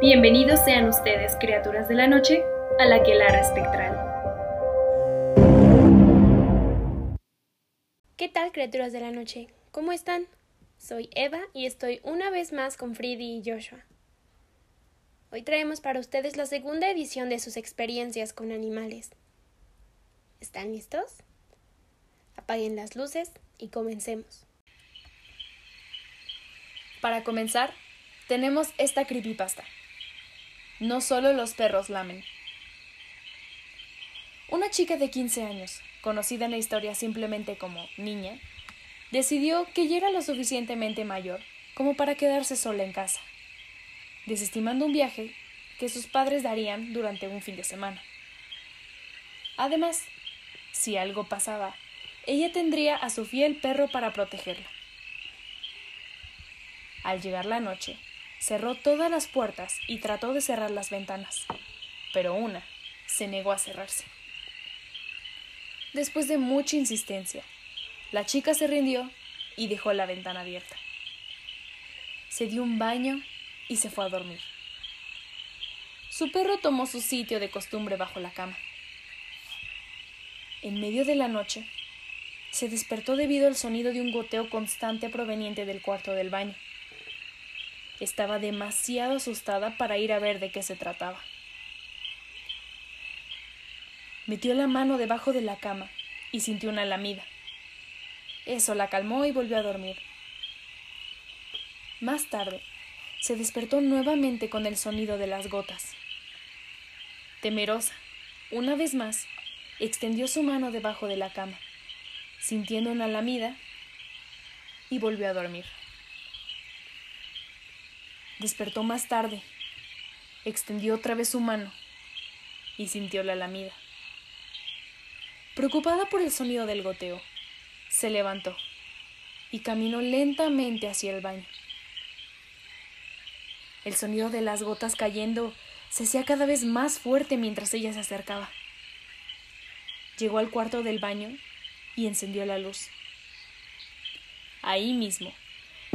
Bienvenidos sean ustedes, criaturas de la noche, a la quelara espectral. ¿Qué tal, criaturas de la noche? ¿Cómo están? Soy Eva y estoy una vez más con Freddy y Joshua. Hoy traemos para ustedes la segunda edición de sus experiencias con animales. ¿Están listos? Apaguen las luces y comencemos. Para comenzar, tenemos esta creepypasta. No solo los perros lamen. Una chica de 15 años, conocida en la historia simplemente como niña, decidió que ya era lo suficientemente mayor como para quedarse sola en casa, desestimando un viaje que sus padres darían durante un fin de semana. Además, si algo pasaba, ella tendría a su fiel perro para protegerla. Al llegar la noche, cerró todas las puertas y trató de cerrar las ventanas, pero una se negó a cerrarse. Después de mucha insistencia, la chica se rindió y dejó la ventana abierta. Se dio un baño y se fue a dormir. Su perro tomó su sitio de costumbre bajo la cama. En medio de la noche, se despertó debido al sonido de un goteo constante proveniente del cuarto del baño. Estaba demasiado asustada para ir a ver de qué se trataba. Metió la mano debajo de la cama y sintió una lamida. Eso la calmó y volvió a dormir. Más tarde, se despertó nuevamente con el sonido de las gotas. Temerosa, una vez más, extendió su mano debajo de la cama, sintiendo una lamida, y volvió a dormir. Despertó más tarde, extendió otra vez su mano y sintió la lamida. Preocupada por el sonido del goteo, se levantó y caminó lentamente hacia el baño. El sonido de las gotas cayendo se hacía cada vez más fuerte mientras ella se acercaba. Llegó al cuarto del baño y encendió la luz. Ahí mismo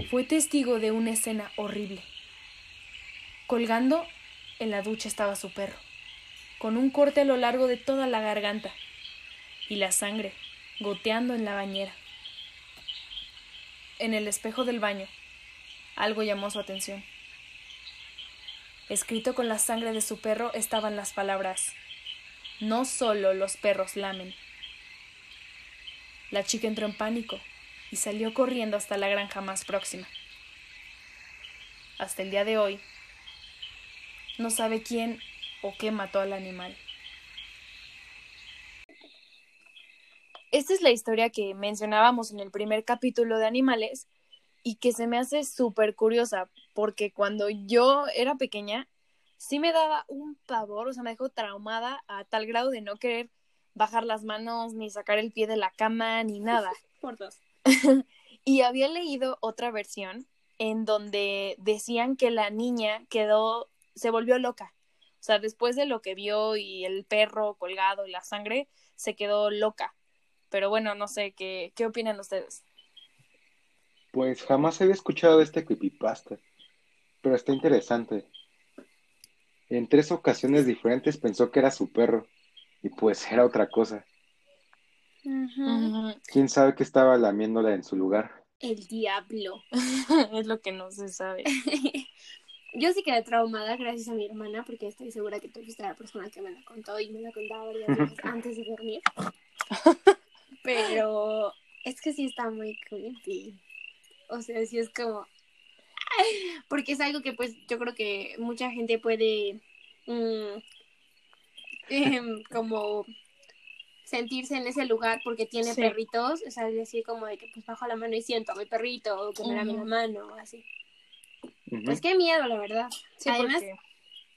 fue testigo de una escena horrible. Colgando en la ducha estaba su perro, con un corte a lo largo de toda la garganta y la sangre goteando en la bañera. En el espejo del baño, algo llamó su atención. Escrito con la sangre de su perro estaban las palabras No solo los perros lamen. La chica entró en pánico y salió corriendo hasta la granja más próxima. Hasta el día de hoy, no sabe quién o qué mató al animal. Esta es la historia que mencionábamos en el primer capítulo de Animales y que se me hace súper curiosa porque cuando yo era pequeña sí me daba un pavor, o sea, me dejó traumada a tal grado de no querer bajar las manos, ni sacar el pie de la cama, ni nada. Por dos. y había leído otra versión en donde decían que la niña quedó se volvió loca. O sea, después de lo que vio y el perro colgado y la sangre, se quedó loca. Pero bueno, no sé, ¿qué, qué opinan ustedes? Pues jamás había escuchado de este creepypasta, pero está interesante. En tres ocasiones diferentes pensó que era su perro, y pues era otra cosa. ¿Quién sabe que estaba lamiéndola en su lugar? El diablo. es lo que no se sabe. Yo sí quedé traumada gracias a mi hermana, porque estoy segura que tú fuiste la persona que me la contó y me la contaba varias veces antes de dormir. Pero es que sí está muy creepy. O sea, sí es como... Porque es algo que pues yo creo que mucha gente puede mm, em, como sentirse en ese lugar porque tiene perritos, o sea, decir como de que pues bajo la mano y siento a mi perrito o que me la mano, así. Pues qué miedo, la verdad. Además,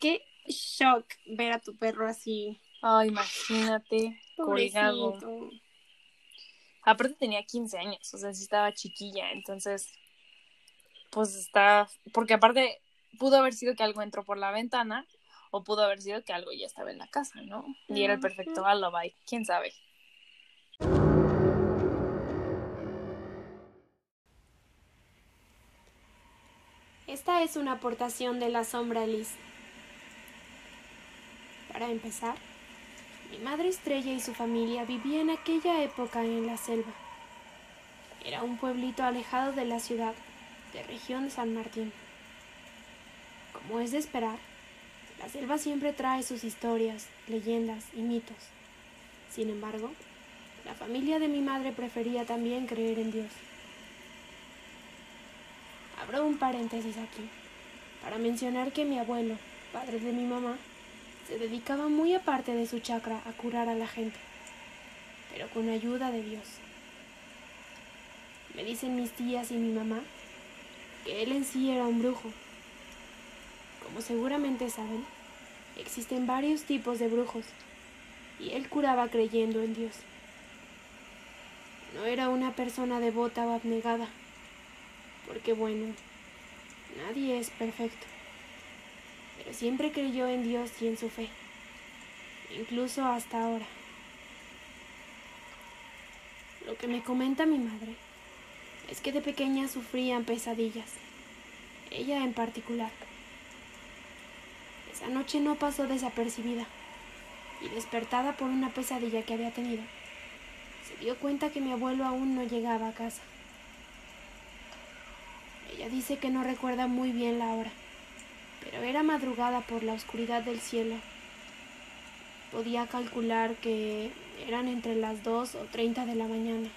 qué shock ver a tu perro así. Ay, imagínate, colgado. Aparte tenía 15 años, o sea, sí estaba chiquilla, entonces, pues está, porque aparte pudo haber sido que algo entró por la ventana o pudo haber sido que algo ya estaba en la casa, ¿no? Y era el perfecto alibi, quién sabe. Esta es una aportación de la sombra Liz. Para empezar, mi madre Estrella y su familia vivían en aquella época en la selva. Era un pueblito alejado de la ciudad, de región de San Martín. Como es de esperar, la selva siempre trae sus historias, leyendas y mitos. Sin embargo, la familia de mi madre prefería también creer en Dios. Abro un paréntesis aquí para mencionar que mi abuelo, padre de mi mamá, se dedicaba muy aparte de su chakra a curar a la gente, pero con ayuda de Dios. Me dicen mis tías y mi mamá que él en sí era un brujo. Como seguramente saben, existen varios tipos de brujos y él curaba creyendo en Dios. No era una persona devota o abnegada, porque bueno, nadie es perfecto pero siempre creyó en Dios y en su fe, incluso hasta ahora. Lo que me comenta mi madre es que de pequeña sufrían pesadillas, ella en particular. Esa noche no pasó desapercibida y despertada por una pesadilla que había tenido, se dio cuenta que mi abuelo aún no llegaba a casa. Ella dice que no recuerda muy bien la hora pero era madrugada por la oscuridad del cielo. Podía calcular que eran entre las dos o treinta de la mañana,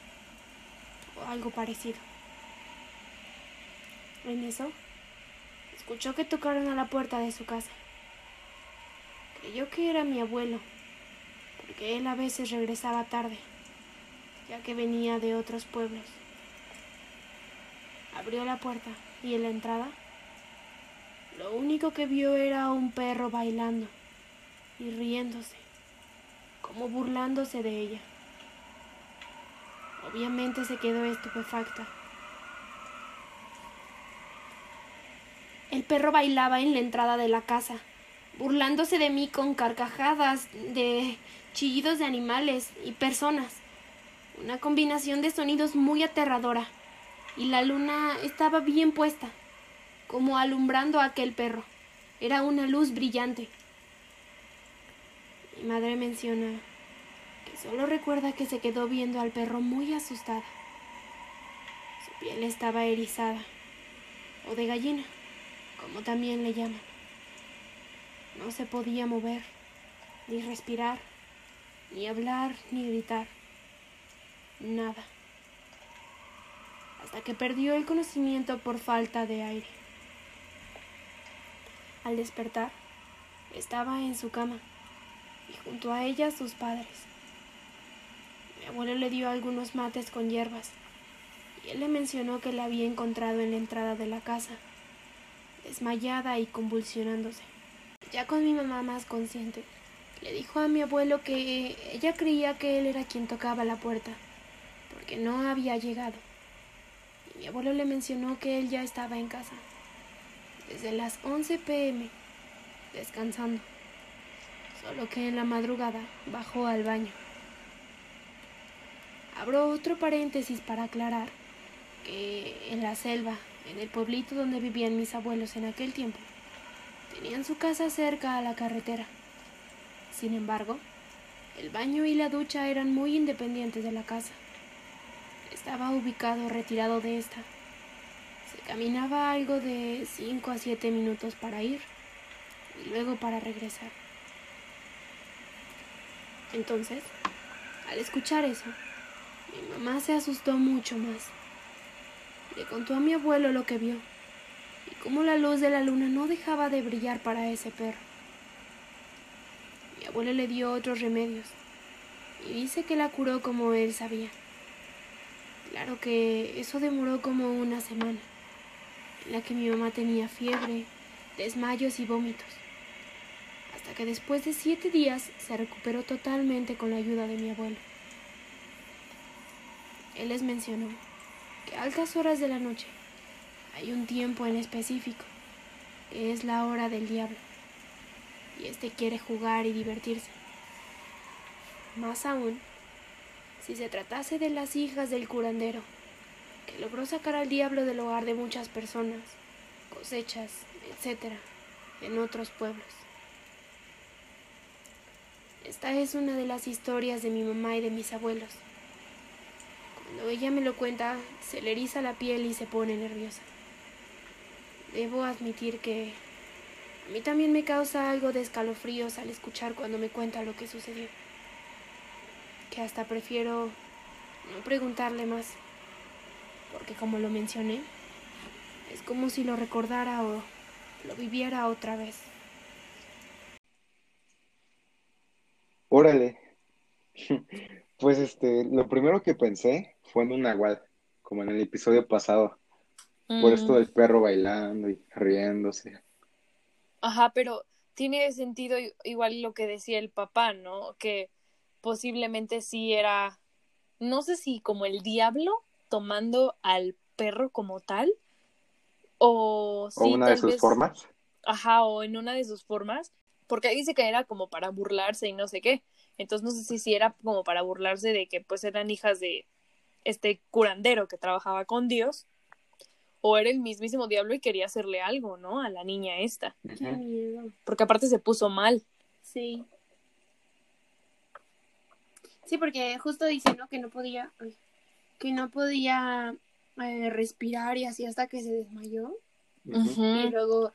o algo parecido. En eso, escuchó que tocaron a la puerta de su casa. Creyó que era mi abuelo, porque él a veces regresaba tarde, ya que venía de otros pueblos. Abrió la puerta y en la entrada lo único que vio era un perro bailando y riéndose, como burlándose de ella. Obviamente se quedó estupefacta. El perro bailaba en la entrada de la casa, burlándose de mí con carcajadas, de chillidos de animales y personas. Una combinación de sonidos muy aterradora. Y la luna estaba bien puesta como alumbrando a aquel perro. Era una luz brillante. Mi madre menciona que solo recuerda que se quedó viendo al perro muy asustada. Su piel estaba erizada, o de gallina, como también le llaman. No se podía mover, ni respirar, ni hablar, ni gritar. Nada. Hasta que perdió el conocimiento por falta de aire. Al despertar, estaba en su cama y junto a ella sus padres. Mi abuelo le dio algunos mates con hierbas y él le mencionó que la había encontrado en la entrada de la casa, desmayada y convulsionándose. Ya con mi mamá más consciente, le dijo a mi abuelo que ella creía que él era quien tocaba la puerta, porque no había llegado. Mi abuelo le mencionó que él ya estaba en casa desde las 11 pm, descansando, solo que en la madrugada bajó al baño. Abro otro paréntesis para aclarar que en la selva, en el pueblito donde vivían mis abuelos en aquel tiempo, tenían su casa cerca a la carretera. Sin embargo, el baño y la ducha eran muy independientes de la casa. Estaba ubicado retirado de esta Caminaba algo de 5 a 7 minutos para ir y luego para regresar. Entonces, al escuchar eso, mi mamá se asustó mucho más. Le contó a mi abuelo lo que vio y cómo la luz de la luna no dejaba de brillar para ese perro. Mi abuelo le dio otros remedios y dice que la curó como él sabía. Claro que eso demoró como una semana en la que mi mamá tenía fiebre, desmayos y vómitos, hasta que después de siete días se recuperó totalmente con la ayuda de mi abuelo. Él les mencionó que a altas horas de la noche hay un tiempo en específico, que es la hora del diablo, y éste quiere jugar y divertirse. Más aún, si se tratase de las hijas del curandero, que logró sacar al diablo del hogar de muchas personas, cosechas, etc., en otros pueblos. esta es una de las historias de mi mamá y de mis abuelos. Cuando ella me lo cuenta, se le eriza la piel y se pone nerviosa. Debo admitir que a mí también me causa algo de escalofríos al escuchar cuando me cuenta lo que sucedió. Que hasta prefiero no preguntarle más. Porque como lo mencioné, es como si lo recordara o lo viviera otra vez. Órale. Pues este, lo primero que pensé fue en un nahual, como en el episodio pasado. Por esto Mm, del perro bailando y riéndose. Ajá, pero tiene sentido igual lo que decía el papá, ¿no? Que posiblemente sí era, no sé si como el diablo tomando al perro como tal, o O sí, una de sus vez, formas. ajá, o en una de sus formas, porque dice que era como para burlarse y no sé qué. Entonces no sé si, si era como para burlarse de que pues eran hijas de este curandero que trabajaba con Dios, o era el mismísimo diablo y quería hacerle algo, ¿no? A la niña esta. Qué miedo. Porque aparte se puso mal. Sí. Sí, porque justo dice, ¿no? Que no podía, ay, que no podía eh, respirar y así hasta que se desmayó. Y luego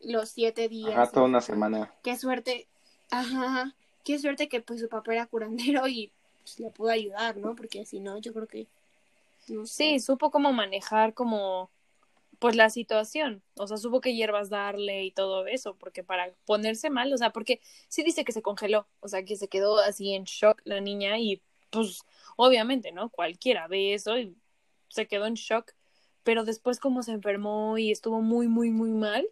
los siete días. Ajá, toda una semana. Qué suerte. Ajá. Qué suerte que pues su papá era curandero y pues, le pudo ayudar, ¿no? Porque si no, yo creo que. No sé. Sí, supo cómo manejar como pues la situación, o sea, supo qué hierbas darle y todo eso, porque para ponerse mal, o sea, porque sí dice que se congeló, o sea, que se quedó así en shock la niña y pues obviamente, ¿no? Cualquiera ve eso y se quedó en shock, pero después como se enfermó y estuvo muy, muy, muy mal,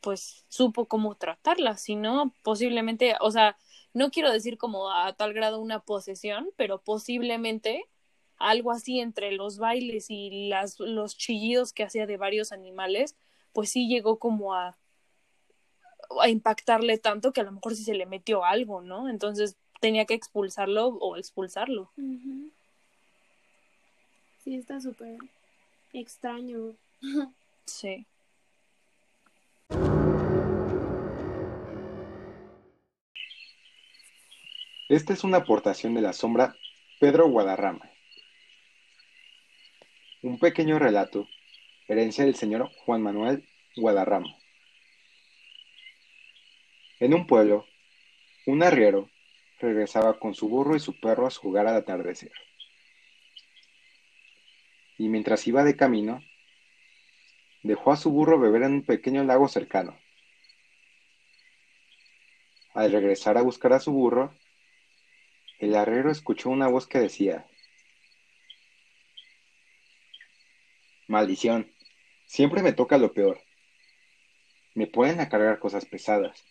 pues supo cómo tratarla, si no, posiblemente, o sea, no quiero decir como a tal grado una posesión, pero posiblemente algo así entre los bailes y las, los chillidos que hacía de varios animales, pues sí llegó como a, a impactarle tanto que a lo mejor sí se le metió algo, ¿no? Entonces tenía que expulsarlo o expulsarlo. Sí, está súper extraño. Sí. Esta es una aportación de la sombra Pedro Guadarrama. Un pequeño relato, herencia del señor Juan Manuel Guadarrama. En un pueblo, un arriero regresaba con su burro y su perro a jugar al atardecer. Y mientras iba de camino, dejó a su burro beber en un pequeño lago cercano. Al regresar a buscar a su burro, el arriero escuchó una voz que decía, Maldición, siempre me toca lo peor. Me ponen a cargar cosas pesadas.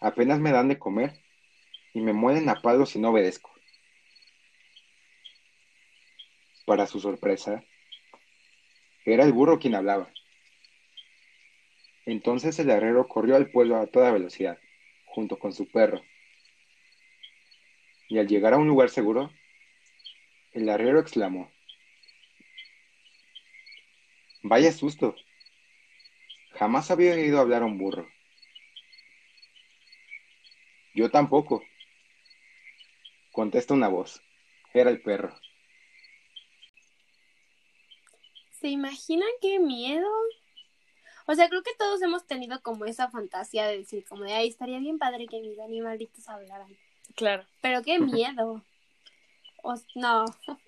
Apenas me dan de comer y me muelen a palos si no obedezco. Para su sorpresa, era el burro quien hablaba. Entonces el arriero corrió al pueblo a toda velocidad, junto con su perro. Y al llegar a un lugar seguro, el arriero exclamó, Vaya susto. Jamás había oído hablar a un burro. Yo tampoco. Contesta una voz. Era el perro. ¿Se imaginan qué miedo? O sea, creo que todos hemos tenido como esa fantasía de decir, como de, ay, estaría bien padre que mis animalitos hablaran. Claro. Pero qué miedo. O, no.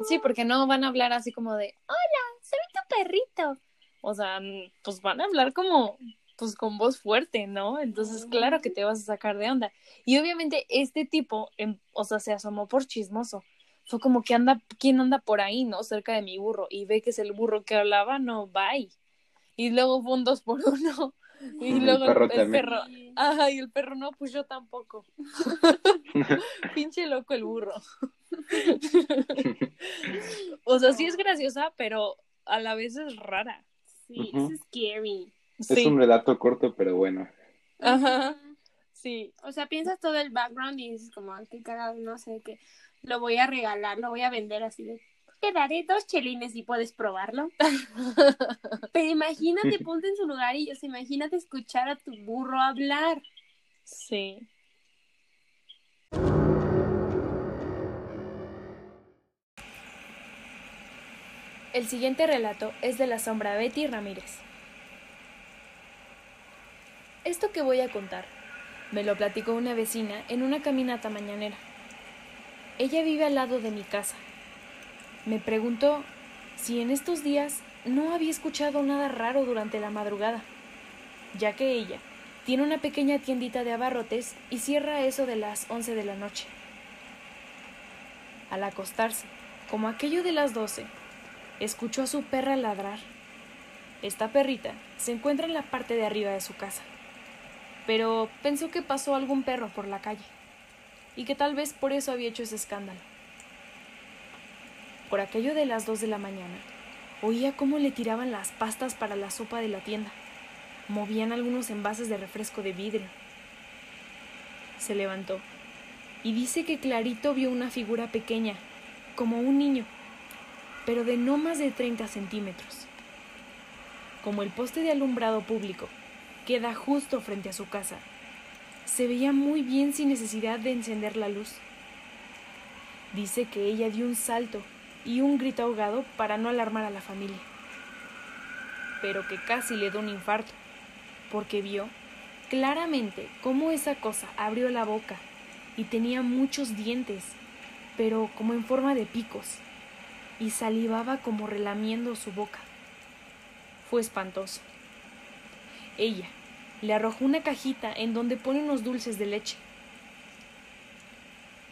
Sí, porque no van a hablar así como de, hola, soy tu perrito. O sea, pues van a hablar como, pues con voz fuerte, ¿no? Entonces, claro que te vas a sacar de onda. Y obviamente este tipo, em, o sea, se asomó por chismoso. Fue como que anda, ¿quién anda por ahí, no? Cerca de mi burro. Y ve que es el burro que hablaba, no, bye. Y luego fue un dos por uno. Y El luego perro el, perro, ajá, y el perro no, pues yo tampoco. Pinche loco el burro. O sea, sí es graciosa, pero a la vez es rara. Sí, es scary. Es Sí. un relato corto, pero bueno. Ajá. Sí. O sea, piensas todo el background y dices como, "Ay, qué cagado, no sé, que lo voy a regalar, lo voy a vender así de, te daré dos chelines y puedes probarlo. Pero imagínate, ponte en su lugar y, o sea, imagínate escuchar a tu burro hablar. Sí. El siguiente relato es de la sombra Betty Ramírez. Esto que voy a contar me lo platicó una vecina en una caminata mañanera. Ella vive al lado de mi casa. Me preguntó si en estos días no había escuchado nada raro durante la madrugada, ya que ella tiene una pequeña tiendita de abarrotes y cierra eso de las once de la noche. Al acostarse, como aquello de las doce, escuchó a su perra ladrar. Esta perrita se encuentra en la parte de arriba de su casa, pero pensó que pasó algún perro por la calle y que tal vez por eso había hecho ese escándalo. Por aquello de las dos de la mañana, oía cómo le tiraban las pastas para la sopa de la tienda. Movían algunos envases de refresco de vidrio. Se levantó y dice que clarito vio una figura pequeña, como un niño, pero de no más de 30 centímetros. Como el poste de alumbrado público queda justo frente a su casa, se veía muy bien sin necesidad de encender la luz. Dice que ella dio un salto y un grito ahogado para no alarmar a la familia, pero que casi le dio un infarto, porque vio claramente cómo esa cosa abrió la boca y tenía muchos dientes, pero como en forma de picos, y salivaba como relamiendo su boca. Fue espantoso. Ella le arrojó una cajita en donde pone unos dulces de leche.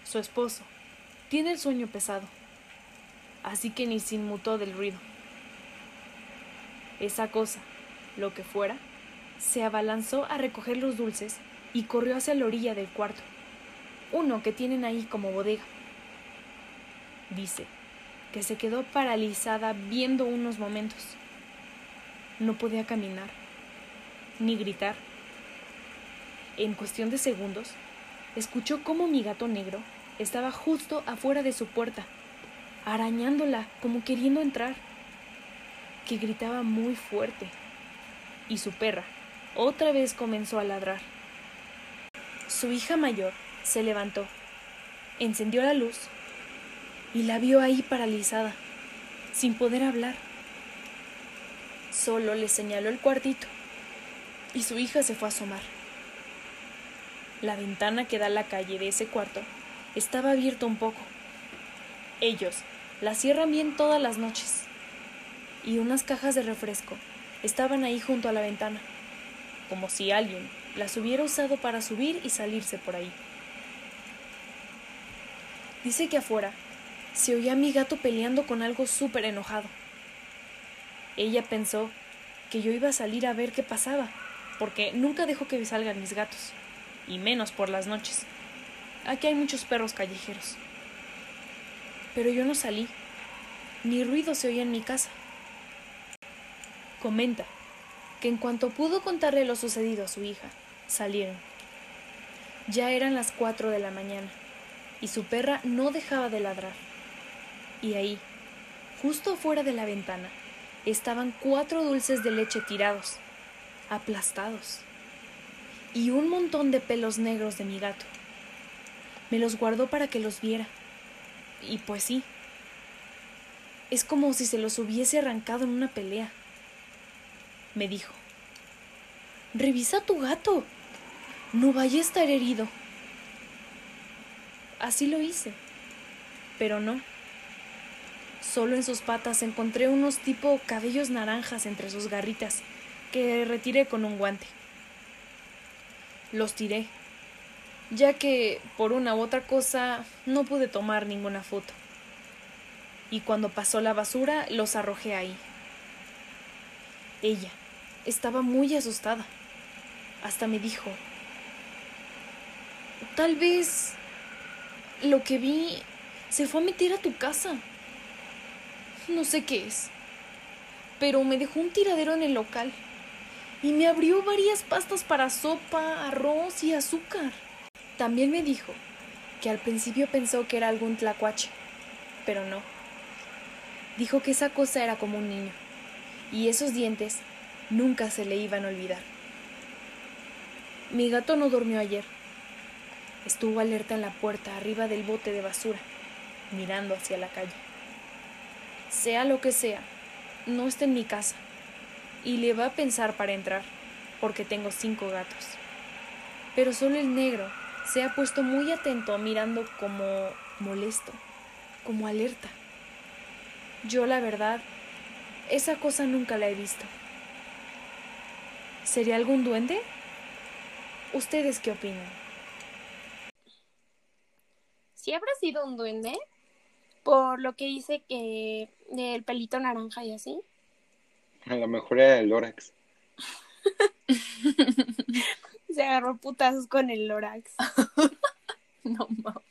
Su esposo tiene el sueño pesado, así que ni se inmutó del ruido. Esa cosa, lo que fuera, se abalanzó a recoger los dulces y corrió hacia la orilla del cuarto, uno que tienen ahí como bodega. Dice que se quedó paralizada viendo unos momentos. No podía caminar, ni gritar. En cuestión de segundos, escuchó cómo mi gato negro estaba justo afuera de su puerta, arañándola como queriendo entrar, que gritaba muy fuerte, y su perra otra vez comenzó a ladrar. Su hija mayor se levantó, encendió la luz y la vio ahí paralizada, sin poder hablar. Solo le señaló el cuartito y su hija se fue a asomar. La ventana que da a la calle de ese cuarto estaba abierta un poco. Ellos la cierran bien todas las noches y unas cajas de refresco estaban ahí junto a la ventana, como si alguien las hubiera usado para subir y salirse por ahí. Dice que afuera se oía a mi gato peleando con algo súper enojado. Ella pensó que yo iba a salir a ver qué pasaba, porque nunca dejo que salgan mis gatos, y menos por las noches. Aquí hay muchos perros callejeros. Pero yo no salí, ni ruido se oía en mi casa. Comenta que en cuanto pudo contarle lo sucedido a su hija, salieron. Ya eran las cuatro de la mañana, y su perra no dejaba de ladrar. Y ahí, justo afuera de la ventana, estaban cuatro dulces de leche tirados, aplastados, y un montón de pelos negros de mi gato. Me los guardó para que los viera. Y pues sí, es como si se los hubiese arrancado en una pelea. Me dijo, revisa tu gato, no vaya a estar herido. Así lo hice, pero no. Solo en sus patas encontré unos tipo cabellos naranjas entre sus garritas, que retiré con un guante. Los tiré, ya que por una u otra cosa no pude tomar ninguna foto. Y cuando pasó la basura los arrojé ahí. Ella estaba muy asustada. Hasta me dijo, tal vez lo que vi se fue a meter a tu casa. No sé qué es. Pero me dejó un tiradero en el local. Y me abrió varias pastas para sopa, arroz y azúcar. También me dijo que al principio pensó que era algún tlacuache, pero no. Dijo que esa cosa era como un niño, y esos dientes nunca se le iban a olvidar. Mi gato no durmió ayer. estuvo alerta en la puerta arriba del bote de basura, mirando hacia la calle. Sea lo que sea, no está en mi casa y le va a pensar para entrar, porque tengo cinco gatos. Pero solo el negro se ha puesto muy atento mirando como molesto, como alerta. Yo la verdad, esa cosa nunca la he visto. ¿Sería algún duende? ¿Ustedes qué opinan? Si habrá sido un duende, por lo que dice que del pelito naranja y así. A lo mejor era el Lorax. Se agarró putazos con el Lorax. No mames.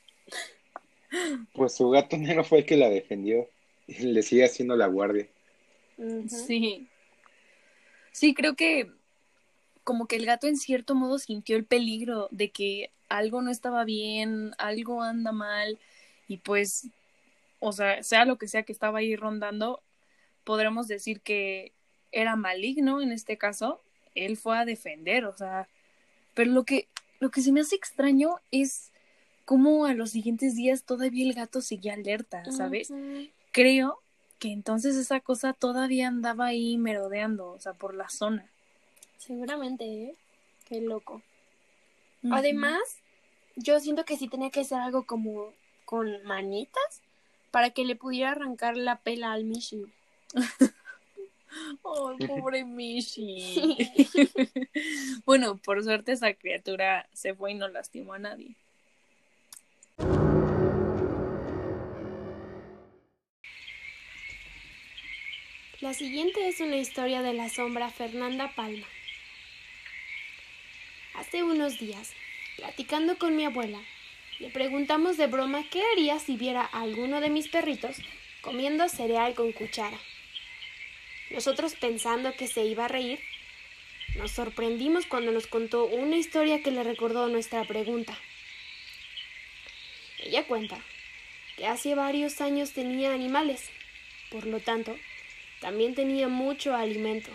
Pues su gato negro fue el que la defendió y le sigue haciendo la guardia. Sí. Sí, creo que como que el gato en cierto modo sintió el peligro de que algo no estaba bien, algo anda mal y pues, o sea, sea lo que sea que estaba ahí rondando, podremos decir que era maligno en este caso, él fue a defender, o sea, pero lo que lo que se me hace extraño es cómo a los siguientes días todavía el gato seguía alerta, ¿sabes? Creo que entonces esa cosa todavía andaba ahí merodeando, o sea, por la zona. Seguramente, ¿eh? Qué loco. Además, yo siento que sí tenía que ser algo como con manitas para que le pudiera arrancar la pela al Mishi. Oh, pobre Mishi. bueno, por suerte esa criatura se fue y no lastimó a nadie. La siguiente es una historia de la sombra Fernanda Palma. Hace unos días, platicando con mi abuela, le preguntamos de broma qué haría si viera a alguno de mis perritos comiendo cereal con cuchara. Nosotros pensando que se iba a reír, nos sorprendimos cuando nos contó una historia que le recordó nuestra pregunta. Ella cuenta que hace varios años tenía animales, por lo tanto, también tenía mucho alimento,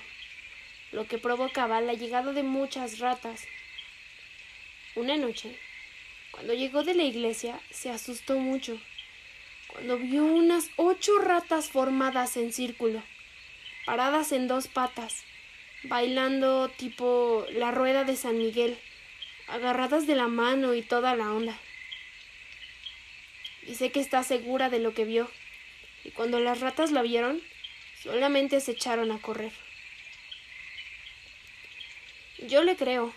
lo que provocaba la llegada de muchas ratas. Una noche, cuando llegó de la iglesia, se asustó mucho, cuando vio unas ocho ratas formadas en círculo, paradas en dos patas, bailando tipo la rueda de San Miguel, agarradas de la mano y toda la onda. Dice que está segura de lo que vio, y cuando las ratas la vieron, solamente se echaron a correr. Yo le creo,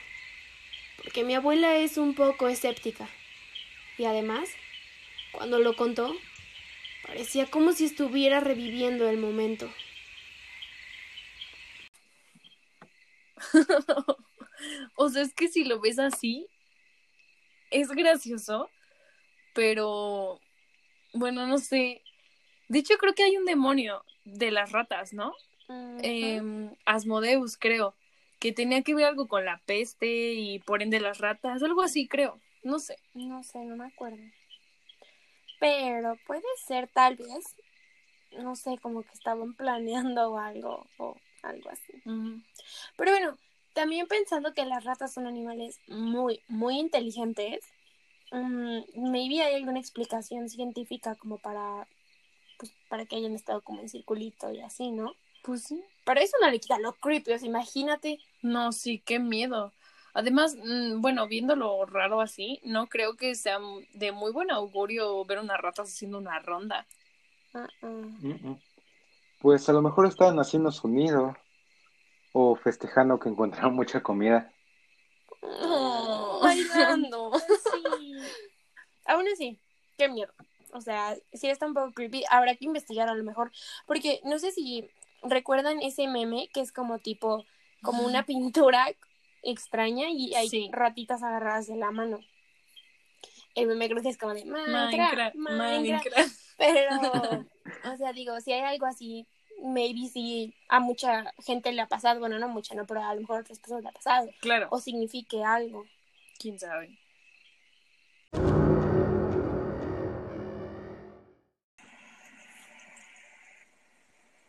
porque mi abuela es un poco escéptica, y además, cuando lo contó, parecía como si estuviera reviviendo el momento. o sea, es que si lo ves así, es gracioso, pero bueno, no sé. De hecho, creo que hay un demonio de las ratas, ¿no? Em, Asmodeus, creo, que tenía que ver algo con la peste y por ende las ratas, algo así, creo. No sé. No sé, no me acuerdo. Pero puede ser tal vez, no sé, como que estaban planeando algo o algo así. Pero bueno, también pensando que las ratas son animales muy, muy inteligentes, mm, maybe hay alguna explicación científica como para, pues, para que hayan estado como en circulito y así, ¿no? Pues sí. Pero eso no le quita lo creepy, o sea, imagínate. No, sí, qué miedo. Además, mm, bueno, viéndolo raro así, no creo que sea de muy buen augurio ver unas ratas haciendo una ronda. Ah. Pues a lo mejor estaban haciendo su nido o festejando que encontraron mucha comida. Oh. bailando. sí. Aún así, qué miedo. O sea, sí está un poco creepy. Habrá que investigar a lo mejor. Porque no sé si recuerdan ese meme que es como tipo, como una pintura extraña y hay Sí. ratitas agarradas de la mano. El meme creo que es como de Minecraft, Minecraft, Minecraft. Minecraft. Pero, o sea, digo, si hay algo así, maybe sí a mucha gente le ha pasado. Bueno, no mucha, no, pero a lo mejor a otras personas le ha pasado. Claro, O signifique algo. quién sabe.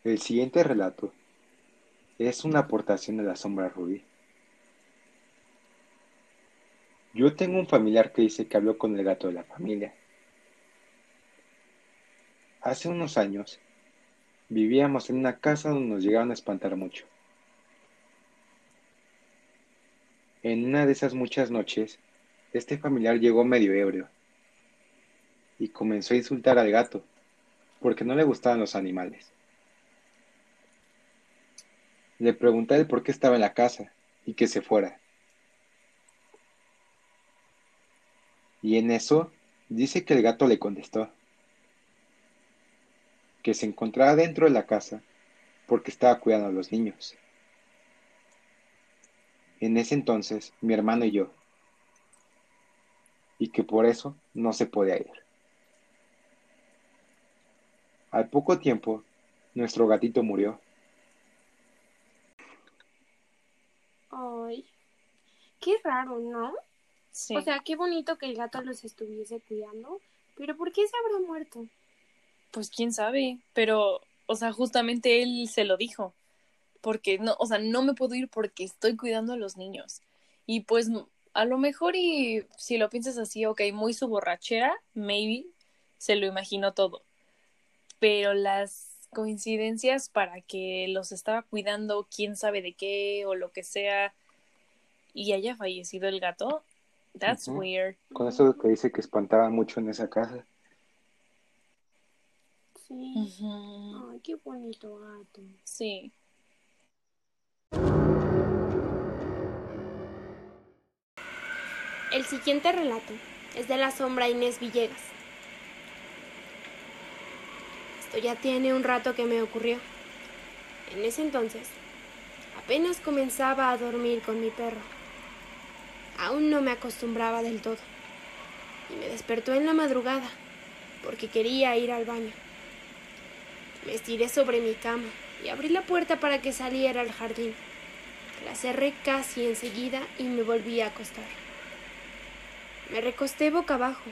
El siguiente relato es una aportación de la sombra rubí. Yo tengo un familiar que dice que habló con el gato de la familia. Hace unos años vivíamos en una casa donde nos llegaban a espantar mucho. En una de esas muchas noches, este familiar llegó medio ebrio y comenzó a insultar al gato porque no le gustaban los animales. Le pregunté el por qué estaba en la casa y que se fuera. Y en eso dice que el gato le contestó que se encontraba dentro de la casa porque estaba cuidando a los niños. En ese entonces, mi hermano y yo, y que por eso no se podía ir. Al poco tiempo, nuestro gatito murió. Ay, qué raro, ¿no? Sí. O sea, qué bonito que el gato los estuviese cuidando, pero ¿por qué se habrá muerto? Pues quién sabe, pero, o sea, justamente él se lo dijo, porque no, o sea, no me puedo ir porque estoy cuidando a los niños. Y pues a lo mejor y si lo piensas así, ok, muy su borrachera, maybe se lo imaginó todo. Pero las coincidencias para que los estaba cuidando, quién sabe de qué o lo que sea, y haya fallecido el gato, that's weird. Con eso que dice que espantaba mucho en esa casa. Sí. Ay, qué bonito gato. Sí. El siguiente relato es de la sombra Inés Villegas. Esto ya tiene un rato que me ocurrió. En ese entonces, apenas comenzaba a dormir con mi perro. Aún no me acostumbraba del todo. Y me despertó en la madrugada porque quería ir al baño. Me estiré sobre mi cama y abrí la puerta para que saliera al jardín. La cerré casi enseguida y me volví a acostar. Me recosté boca abajo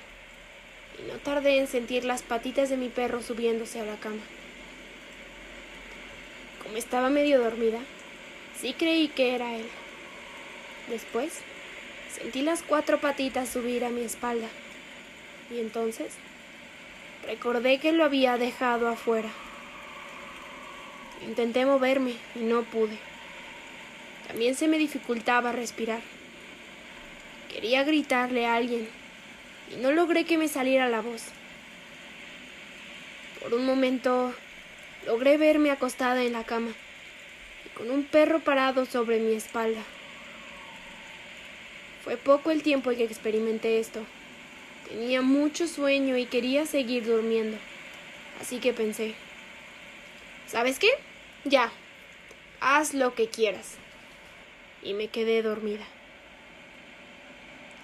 y no tardé en sentir las patitas de mi perro subiéndose a la cama. Como estaba medio dormida, sí creí que era él. Después, sentí las cuatro patitas subir a mi espalda y entonces recordé que lo había dejado afuera. Intenté moverme y no pude. También se me dificultaba respirar. Quería gritarle a alguien y no logré que me saliera la voz. Por un momento logré verme acostada en la cama y con un perro parado sobre mi espalda. Fue poco el tiempo que experimenté esto. Tenía mucho sueño y quería seguir durmiendo. Así que pensé, ¿sabes qué? Ya, haz lo que quieras. Y me quedé dormida.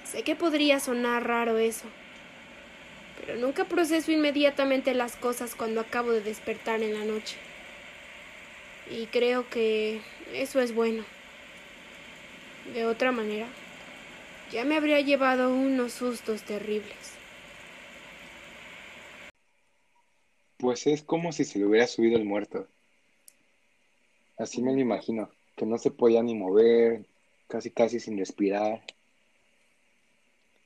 Sé que podría sonar raro eso, pero nunca proceso inmediatamente las cosas cuando acabo de despertar en la noche. Y creo que eso es bueno. De otra manera, ya me habría llevado unos sustos terribles. Pues es como si se le hubiera subido el muerto. Así me lo imagino, que no se podía ni mover, casi casi sin respirar.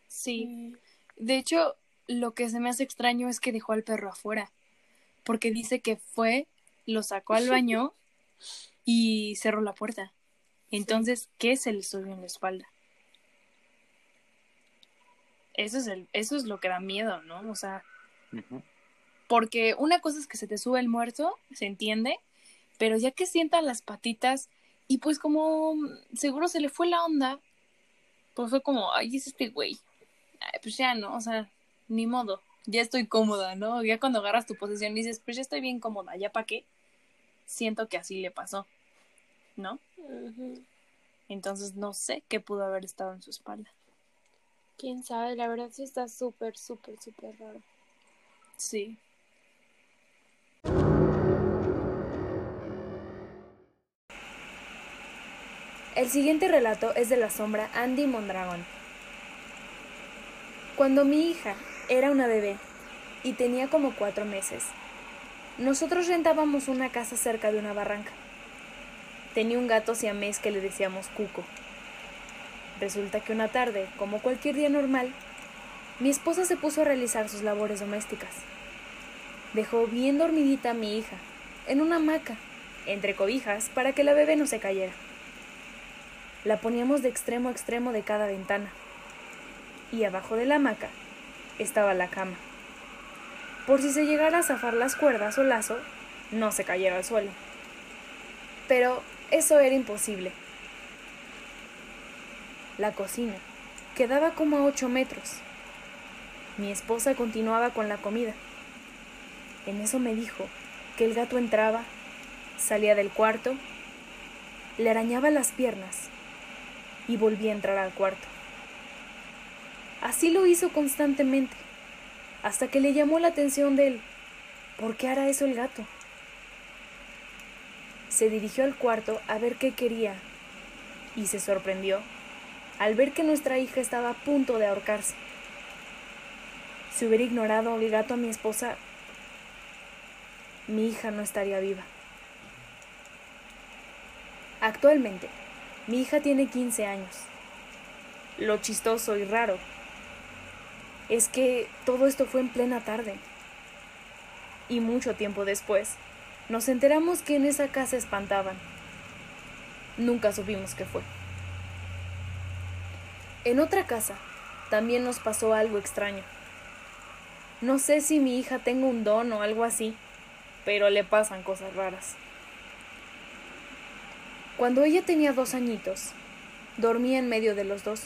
Sí. De hecho, lo que se me hace extraño es que dejó al perro afuera, porque dice que fue, lo sacó al baño y cerró la puerta. Entonces, ¿qué se le subió en la espalda? Eso es, el, eso es lo que da miedo, ¿no? O sea. Porque una cosa es que se te sube el muerto, se entiende, pero ya que sientan las patitas y pues como seguro se le fue la onda, pues fue como, ay, es este güey. Ay, pues ya no, o sea, ni modo, ya estoy cómoda, ¿no? Ya cuando agarras tu posición dices, pues ya estoy bien cómoda, ¿ya para qué? Siento que así le pasó, ¿no? Entonces no sé qué pudo haber estado en su espalda. Quién sabe, la verdad sí está súper, súper, súper raro. Sí. El siguiente relato es de la sombra Andy Mondragón. Cuando mi hija era una bebé y tenía como cuatro meses, nosotros rentábamos una casa cerca de una barranca. Tenía un gato siamés que le decíamos Cuco. Resulta que una tarde, como cualquier día normal, mi esposa se puso a realizar sus labores domésticas. Dejó bien dormidita a mi hija, en una hamaca, entre cobijas, para que la bebé no se cayera. La poníamos de extremo a extremo de cada ventana. Y abajo de la hamaca estaba la cama. Por si se llegara a zafar las cuerdas o lazo, no se cayera al suelo. Pero eso era imposible. La cocina quedaba como a ocho metros. Mi esposa continuaba con la comida. En eso me dijo que el gato entraba, salía del cuarto, le arañaba las piernas y volvía a entrar al cuarto. Así lo hizo constantemente, hasta que le llamó la atención de él. ¿Por qué hará eso el gato? Se dirigió al cuarto a ver qué quería y se sorprendió al ver que nuestra hija estaba a punto de ahorcarse. Si hubiera ignorado el gato a mi esposa, mi hija no estaría viva. Actualmente, mi hija tiene 15 años. Lo chistoso y raro es que todo esto fue en plena tarde. Y mucho tiempo después, nos enteramos que en esa casa espantaban. Nunca supimos qué fue. En otra casa también nos pasó algo extraño. No sé si mi hija tenga un don o algo así, pero le pasan cosas raras. Cuando ella tenía dos añitos, dormía en medio de los dos.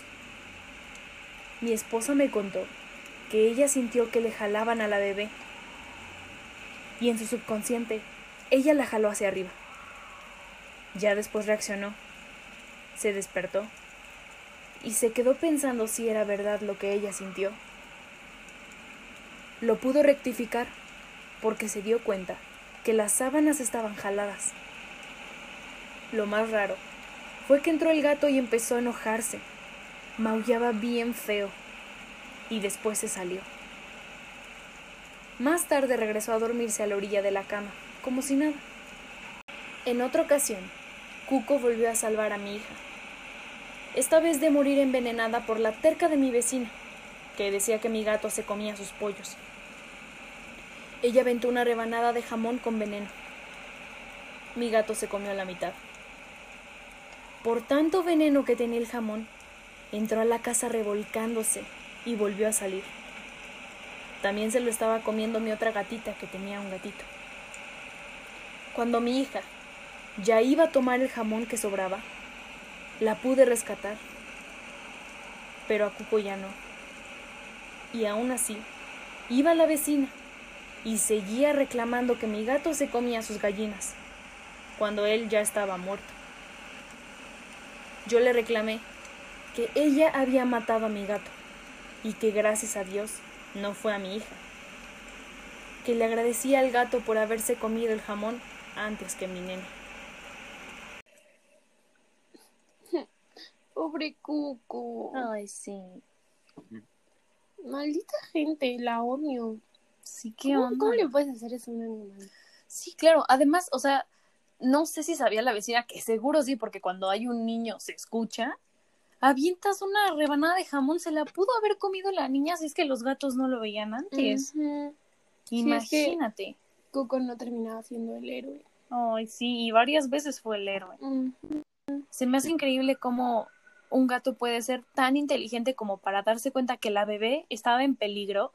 Mi esposa me contó que ella sintió que le jalaban a la bebé y en su subconsciente ella la jaló hacia arriba. Ya después reaccionó, se despertó y se quedó pensando si era verdad lo que ella sintió. Lo pudo rectificar porque se dio cuenta que las sábanas estaban jaladas. Lo más raro fue que entró el gato y empezó a enojarse. Maullaba bien feo y después se salió. Más tarde regresó a dormirse a la orilla de la cama como si nada. En otra ocasión, Cuco volvió a salvar a mi hija, esta vez de morir envenenada por la terca de mi vecina, que decía que mi gato se comía sus pollos. Ella aventó una rebanada de jamón con veneno. Mi gato se comió la mitad. Por tanto veneno que tenía el jamón, entró a la casa revolcándose y volvió a salir. También se lo estaba comiendo mi otra gatita que tenía un gatito. Cuando mi hija ya iba a tomar el jamón que sobraba, la pude rescatar, pero a Cuco ya no. Y aún así, iba la vecina y seguía reclamando que mi gato se comía sus gallinas, cuando él ya estaba muerto. Yo le reclamé que ella había matado a mi gato y que gracias a Dios no fue a mi hija, que le agradecía al gato por haberse comido el jamón antes que mi nena. Pobre Cuco. Ay, sí. Maldita gente, la odio. Sí, qué ¿Cómo, onda. cómo le puedes hacer eso a un animal? Sí, claro. Además, o sea, no sé si sabía la vecina, que seguro sí, porque cuando hay un niño se escucha. Avientas una rebanada de jamón, se la pudo haber comido la niña si es que los gatos no lo veían antes. Ujú. Sí, es que- Imagínate. Cuco no terminaba siendo el héroe. Ay, sí, y varias veces fue el héroe. Se me hace increíble cómo un gato puede ser tan inteligente como para darse cuenta que la bebé estaba en peligro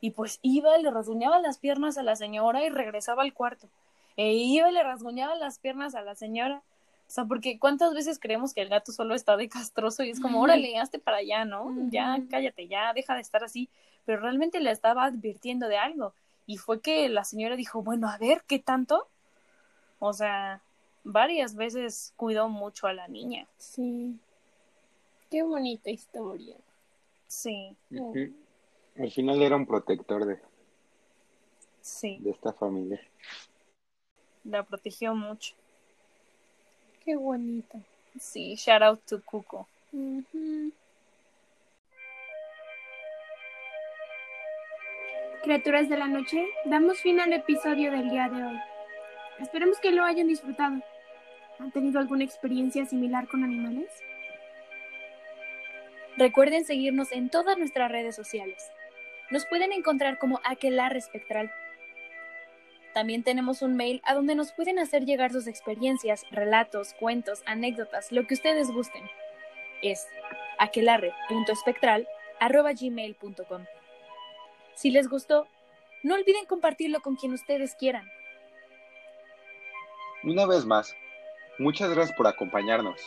y pues iba, le rasguñaba las piernas a la señora y regresaba al cuarto. E iba y le rasguñaba las piernas a la señora. O sea, porque cuántas veces creemos que el gato solo está de castroso y es como, órale, hazte para allá, ¿no? Ya, cállate, ya, deja de estar así. Pero realmente le estaba advirtiendo de algo. Y fue que la señora dijo, bueno, a ver, ¿qué tanto? O sea, varias veces cuidó mucho a la niña. Sí. Qué bonita historia. Sí. Al final era un protector de, sí, de esta familia. La protegió mucho. Qué bonita. Sí, shout out to Cuco. Criaturas de la noche, damos fin al episodio del día de hoy. Esperemos que lo hayan disfrutado. ¿Han tenido alguna experiencia similar con animales? Recuerden seguirnos en todas nuestras redes sociales. Nos pueden encontrar como Aquelarre Espectral. También tenemos un mail a donde nos pueden hacer llegar sus experiencias, relatos, cuentos, anécdotas, lo que ustedes gusten. Es aquelarre.espectral.gmail.com Si les gustó, no olviden compartirlo con quien ustedes quieran. Una vez más, muchas gracias por acompañarnos.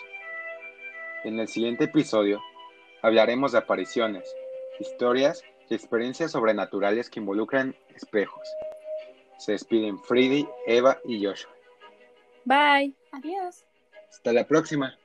En el siguiente episodio hablaremos de apariciones, historias y experiencias sobrenaturales que involucran espejos. Se despiden Freddy, Eva y Joshua. Bye. Adiós. Hasta la próxima.